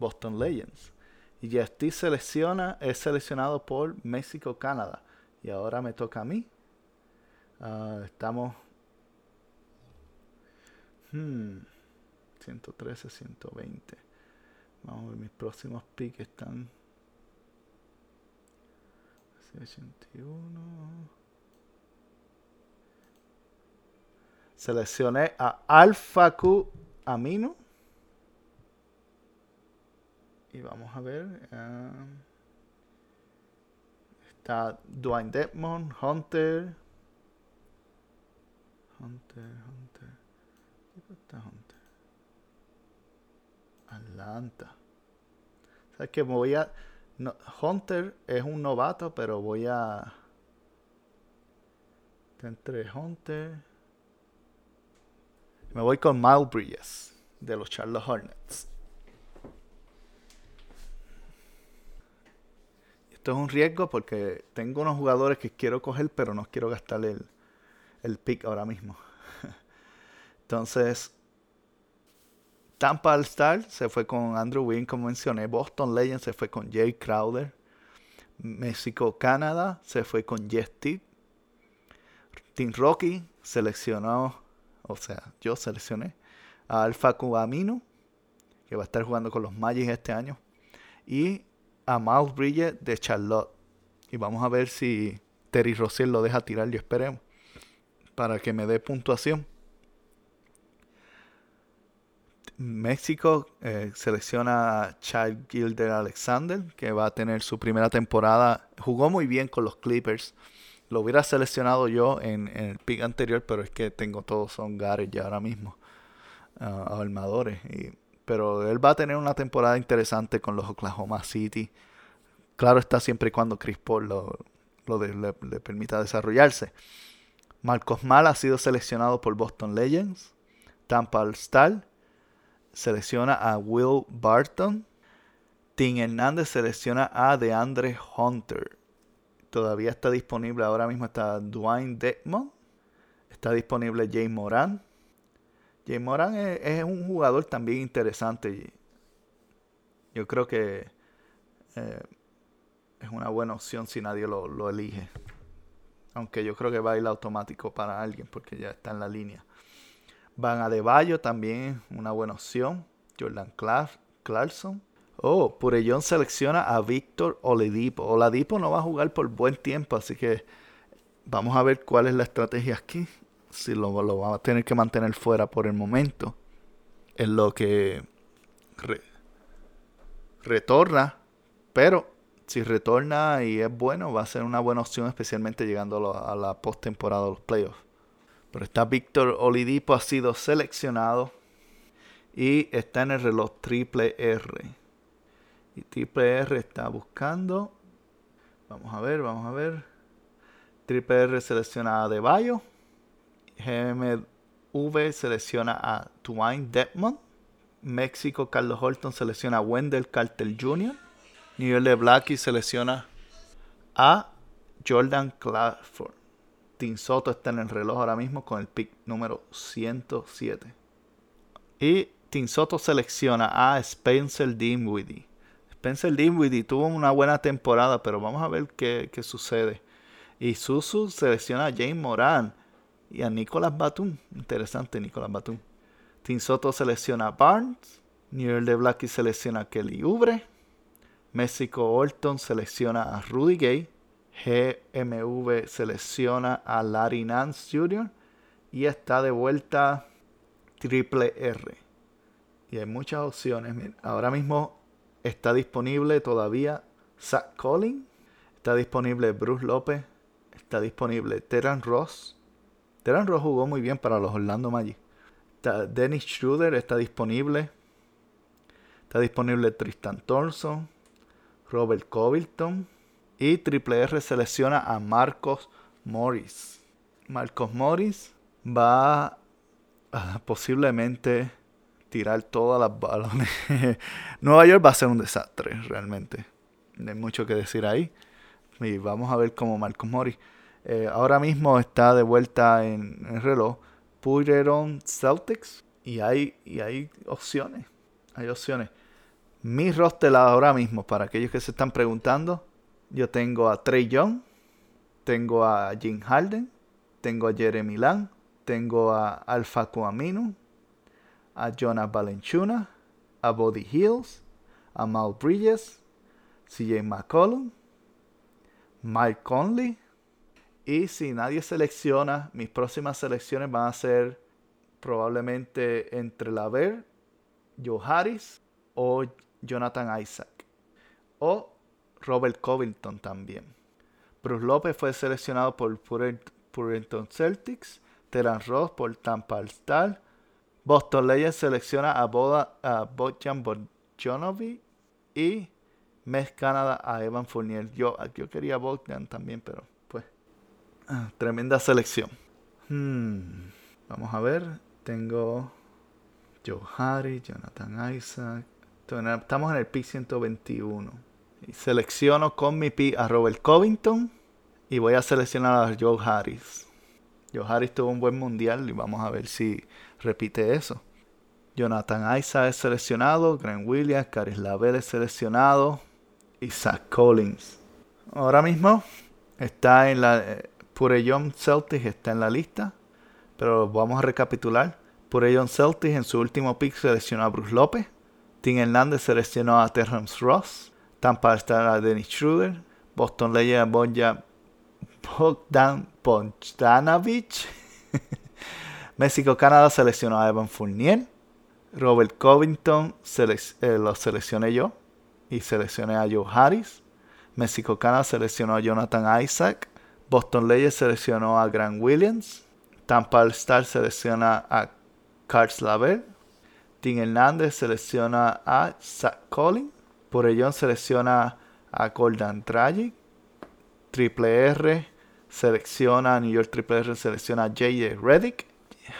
S1: Boston Legends. Y JST selecciona, es seleccionado por México, Canadá. Y ahora me toca a mí. Ah, estamos. Hmm, 113, 120. Vamos a ver, mis próximos picks están 81. Seleccioné a Alpha Q Amino. Y vamos a ver. Uh, está Dwayne Dedmon, Hunter. Hunter, Hunter. ¿Qué está Hunter? Atlanta. ¿Sabes que Me voy a Hunter es un novato, pero voy a. Entre Hunter. Me voy con Miles Bridges de los Charlotte Hornets. Esto es un riesgo porque tengo unos jugadores que quiero coger, pero no quiero gastar el, el pick ahora mismo. Entonces, Tampa All Star se fue con Andrew Wynn, como mencioné. Boston Legends se fue con Jay Crowder. México Canadá se fue con Jeff Team Rocky seleccionó, o sea, yo seleccioné a Alfa Cubamino, que va a estar jugando con los Magic este año. Y a Miles Bridges de Charlotte. Y vamos a ver si Terry Rossier lo deja tirar, yo esperemos. Para que me dé puntuación. México eh, selecciona a Child Gilder Alexander, que va a tener su primera temporada. Jugó muy bien con los Clippers. Lo hubiera seleccionado yo en, el pick anterior, pero es que tengo todos son Gareth ya ahora mismo. Uh, armadores. pero él va a tener una temporada interesante con los Oklahoma City. Claro está siempre y cuando Chris Paul lo, le, permita desarrollarse. Marcos Mal ha sido seleccionado por Boston Legends. Tampa All Star selecciona a Will Barton. Tim Hernández selecciona a DeAndre Hunter. Todavía está disponible, ahora mismo está Dwayne Dedmon. Está disponible James Moran. James Moran es, un jugador también interesante. Yo creo que eh, es una buena opción si nadie lo, lo, elige. Aunque yo creo que va a ir automático para alguien porque ya está en la línea. Van a De Bayo también una buena opción. Jordan Clark, Clarkson. Oh, Purellón selecciona a Víctor Oladipo. Oladipo no va a jugar por buen tiempo, así que vamos a ver cuál es la estrategia aquí. Si lo, lo va a tener que mantener fuera por el momento. En lo que retorna. Pero si retorna y es bueno, va a ser una buena opción, especialmente llegando a la postemporada de los playoffs. Pero está Víctor Oladipo, ha sido seleccionado y está en el reloj triple R. Y triple R está buscando. Vamos a ver, vamos a ver. Triple R selecciona a De. GMV selecciona a Twine Detmond. México, Carlos Holton selecciona a Wendell Carter Jr. Nivel de Blackie selecciona a Jordan Crawford. Tim Soto está en el reloj ahora mismo con el pick número 107. Y Tim Soto selecciona a Spencer Dinwiddie. Spencer Dinwiddie tuvo una buena temporada, pero vamos a ver qué, sucede. Y Susu selecciona a James Moran y a Nicolas Batum. Interesante, Nicolas Batum. Tim Soto selecciona a Barnes. New de Blackie selecciona a Kelly Ubre. México Orton selecciona a Rudy Gay. GMV selecciona a Larry Nance Jr. Y está de vuelta Triple R. Y hay muchas opciones. Ahora mismo está disponible todavía Zach Collins. Está disponible Bruce López. Está disponible Terran Ross. Terran Ross jugó muy bien para los Orlando Magic. Dennis Schroeder está disponible. Está disponible Tristan Thompson. Robert Covington. Y Triple R selecciona a Marcos Morris. Marcos Morris va a posiblemente tirar todas las balones. Nueva York va a ser un desastre, realmente. No hay mucho que decir ahí. Y vamos a ver cómo Marcos Morris. Eh, ahora mismo está de vuelta en el reloj. Puyeron Celtics. Y hay, y hay opciones. Hay opciones. Mi roster ahora mismo, para aquellos que se están preguntando, yo tengo a Trey Young, tengo a Jim Harden, tengo a Jeremy Lamb, tengo a Alpha Kuaminu, a Jonah Valenchuna, a Body Hills, a Mal Bridges, CJ McCollum, Mike Conley. Y si nadie selecciona, mis próximas selecciones van a ser probablemente entre Laver, Joe Harris o Jonathan Isaac. O Robert Covington también. Bruce López fue seleccionado por Purenton Celtics, Teran Ross por Tampa Star, Boston Legends selecciona a, Boda, a Bojan y Mes Canada a Evan Fournier. Yo, yo quería Bogdan también, pero pues ah, tremenda selección. Hmm, vamos a ver, tengo Joe Harry, Jonathan Isaac. Estamos en el pick 121 selecciono con mi pi a Robert Covington y voy a seleccionar a Joe Harris. Joe Harris tuvo un buen mundial y vamos a ver si repite eso. Jonathan Isaac es seleccionado, Grant Williams, Caris Lavelle es seleccionado y Zach Collins. Ahora mismo está en la eh, Purellón Celtics está en la lista, pero vamos a recapitular. Purellón Celtics en su último pick seleccionó a Bruce López. Tim Hernández seleccionó a Terrence Ross. Tampa está Dennis Schroeder. Boston a Bonja Bogdan Bogdanovic. México, Canadá seleccionó a Evan Fournier. Robert Covington eh, lo seleccioné yo y seleccioné a Joe Harris. México, Canadá seleccionó a Jonathan Isaac. Boston Legends seleccionó a Grant Williams. Tampa Star selecciona a Carl Slaver. Tim Hernández selecciona a Zach Collins. Por ello selecciona a Gordon Dragic. Triple R selecciona a New York Triple R selecciona a J.J. Reddick.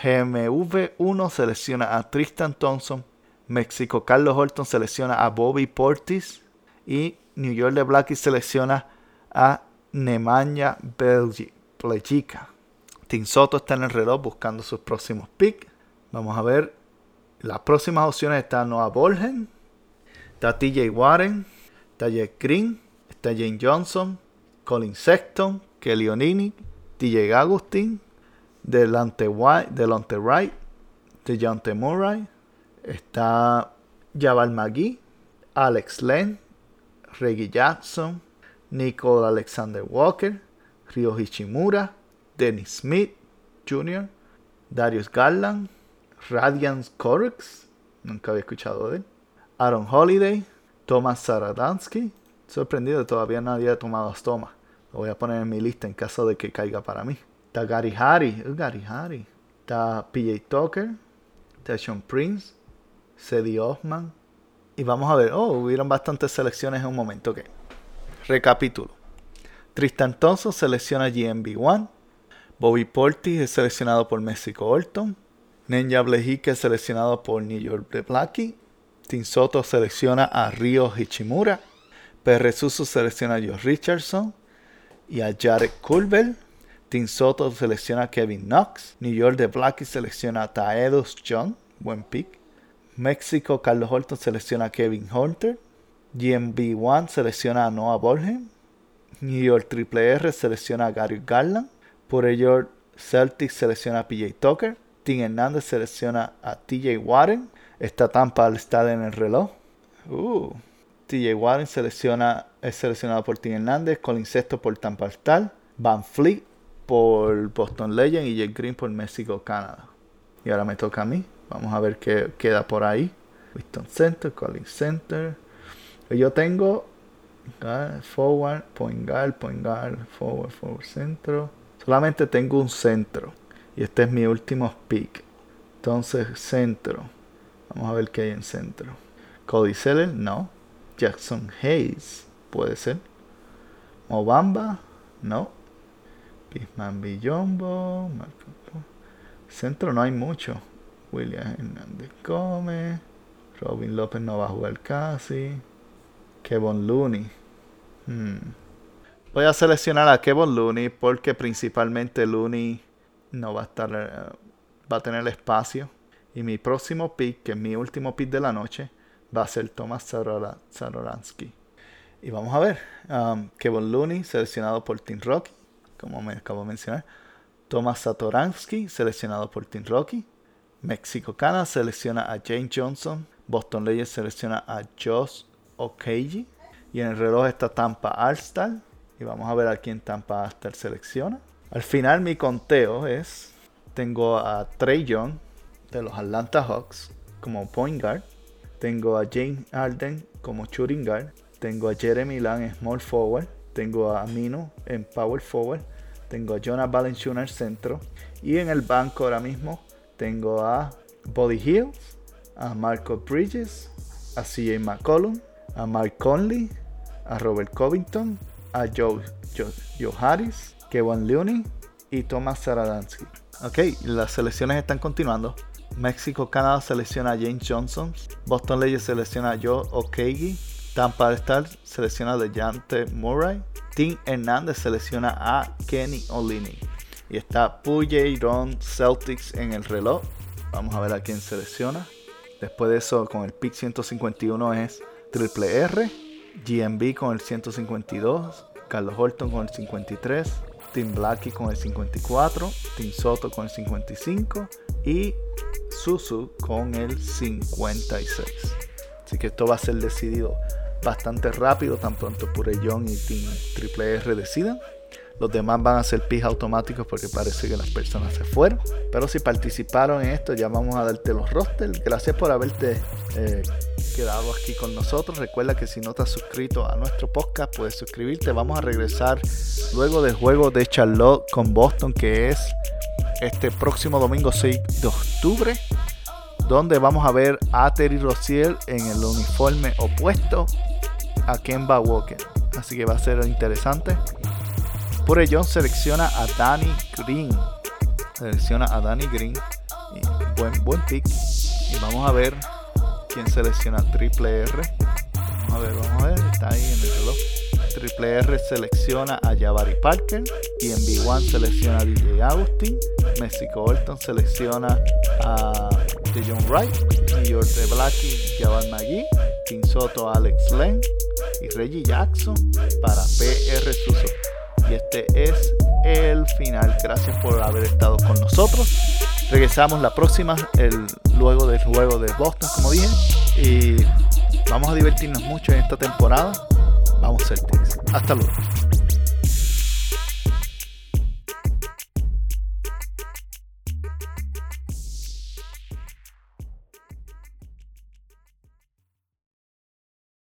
S1: GMV1 selecciona a Tristan Thompson. México Carlos Horton selecciona a Bobby Portis. Y New York de Blackie selecciona a Nemanja Belgica. Tim Soto está en el reloj buscando sus próximos picks. Vamos a ver. Las próximas opciones están Noah Bolgen, está TJ Warren, está Jeff Green, está Jane Johnson, Colin Sexton, Kelly Onini, DJ Agustin, Delante, White, Delante Wright, Dejounte Murray, está Jabal McGee, Alex Len, Reggie Jackson, Nicole Alexander Walker, Ryo Hichimura, Dennis Smith Jr., Darius Garland, Radiance Corex, nunca había escuchado de él, Aaron Holiday, Thomas Saradansky, sorprendido, todavía nadie ha tomado a Thomas. Lo voy a poner en mi lista en caso de que caiga para mí. Está Gary Harry, uh, Gary Harry. Está PJ Tucker, está Sean Prince, Cedi Hoffman. Y vamos a ver, oh, hubieron bastantes selecciones en un momento. Ok, recapítulo. Tristan Thompson selecciona GMB1. Bobby Portis es seleccionado por Mexico Orton. Nenya Blejique es seleccionado por New York Blackie. Tim Soto selecciona a Rio Hichimura. PR Susu selecciona a Josh Richardson y a Jared Culver. Tim Soto selecciona a Kevin Knox. New York de Blackie selecciona a Taedus John. Buen pick. México, Carlos Horton selecciona a Kevin Hunter. GMB1 selecciona a Noah Borgen. New York Triple R selecciona a Gary Garland. Por ello, Celtics selecciona a PJ Tucker. Tim Hernández selecciona a TJ Warren. Esta Tampa al estar en el reloj. Uh. TJ Warren selecciona, es seleccionado por Tim Hernández. Colin Sexto por Tampa Star. Van Fleet por Boston Legend. Y Jake Green por México, Canadá. Y ahora me toca a mí. Vamos a ver qué queda por ahí. Winston Center, Colin Center. Yo tengo forward, point guard, point guard, forward, forward, centro. Solamente tengo un centro. Y este es mi último pick. Entonces, centro. Vamos a ver qué hay en centro. Cody Seller, no. Jackson Hayes, puede ser. Mobamba, no. Pisman Villombo. Centro no hay mucho. William Hernández Gómez. Robin López no va a jugar casi. Kevin Looney. Hmm. Voy a seleccionar a Kevin Looney porque principalmente Looney no va a estar, eh, va a tener espacio. Y mi próximo pick, que es mi último pick de la noche, va a ser Thomas Zaroransky. Y vamos a ver. Um, Kevin Looney, seleccionado por Team Rocky, como me acabo de mencionar. Thomas Satoransky, seleccionado por Team Rocky. México Cana selecciona a Jane Johnson. Boston Legends selecciona a Josh Okeji. Y en el reloj está Tampa Alstar. Y vamos a ver a quién Tampa Alstar selecciona. Al final mi conteo es, tengo a Trey Young de los Atlanta Hawks como point guard. Tengo a James Harden como shooting guard. Tengo a Jeremy Lamb en small forward. Tengo a Amino en power forward. Tengo a Jonah Valanciunas en centro. Y en el banco ahora mismo tengo a Body Hills, a Marco Bridges, a CJ McCollum, a Mark Conley, a Robert Covington, a Joe, Joe, Harris, Kevin Looney y Thomas Saradansky. Ok, las selecciones están continuando. México, Canadá selecciona a James Johnson. Boston Legends selecciona a Joe Okeegi. Tampa Star selecciona a Dejante Murray. Tim Hernández selecciona a Kenny Olini. Y está Puye Ron Celtics en el reloj. Vamos a ver a quién selecciona. Después de eso, con el pick 151 es Triple R. GMB con el 152. Carlos Horton con el 53. Tim Blackie con el 54. Tim Soto con el 55. Y Susu con el 56. Así que esto va a ser decidido bastante rápido, tan pronto Purellón y Team Triple R decidan. Los demás van a ser pis automáticos porque parece que las personas se fueron. Pero si participaron en esto, ya vamos a darte los rosters. Gracias por haberte eh, quedado aquí con nosotros. Recuerda que si no has suscrito a nuestro podcast, puedes suscribirte. Vamos a regresar luego del juego de Charlotte con Boston, que es este próximo domingo 6 de octubre. Donde vamos a ver a Terry Rozier en el uniforme opuesto a Kemba Walker. Así que va a ser interesante. Por ello selecciona a Danny Green. Selecciona a Danny Green. buen, buen pick. Y vamos a ver quién selecciona triple R. Vamos a ver, vamos a ver. Está ahí en el reloj. Triple R selecciona a Jabari Parker. Y en B1 selecciona a DJ Agustin. Mexico Orton selecciona a John Wright. New York de Blackie, Jabal McGee. King Soto, Alex Len. Y Reggie Jackson para PR Suso. Y este es el final. Gracias por haber estado con nosotros. Regresamos la próxima, el, luego del juego de Boston, como dije. Y vamos a divertirnos mucho en esta temporada. Vamos Celtics. Hasta luego.